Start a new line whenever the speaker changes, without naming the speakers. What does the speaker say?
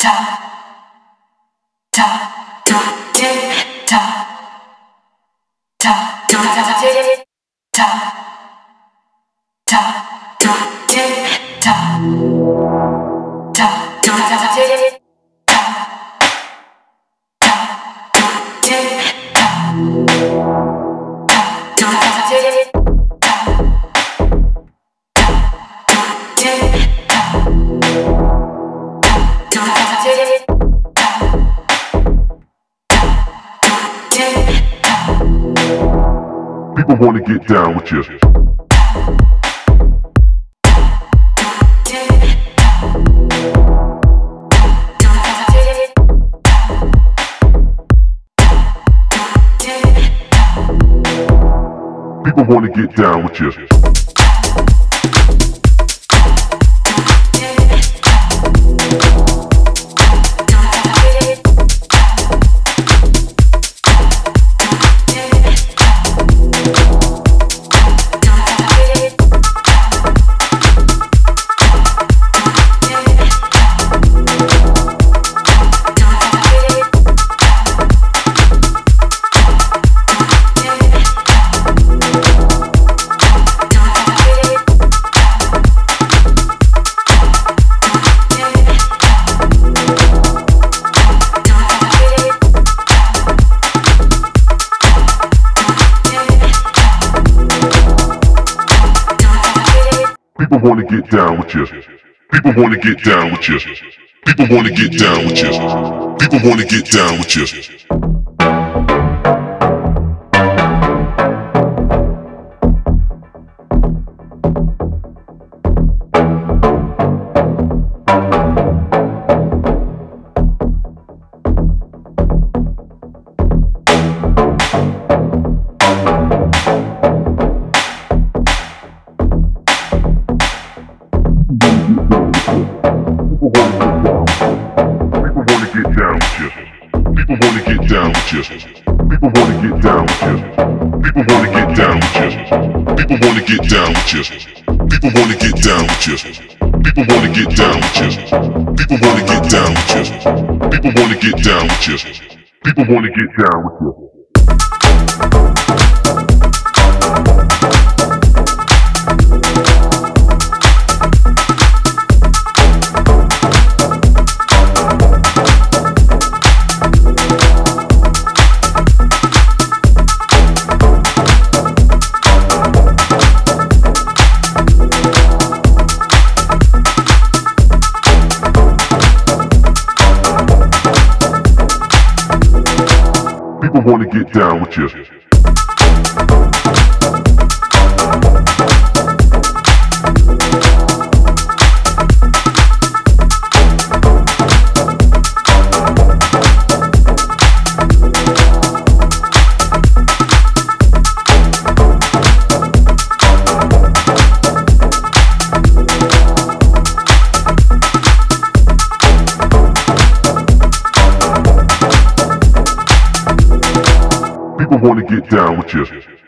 ta ta ta
People wanna get down with you. People wanna get down with you. People wanna get down with you. People wanna get down with you. People wanna get down with you. People wanna get down with you. You. People wanna get down with you. People wanna get down with you. People wanna get down with you. People wanna get down with you. People wanna get down with you. People wanna get down with you. People wanna get down with you. People wanna get down with you. People wanna get down with you. People wanna get down with you.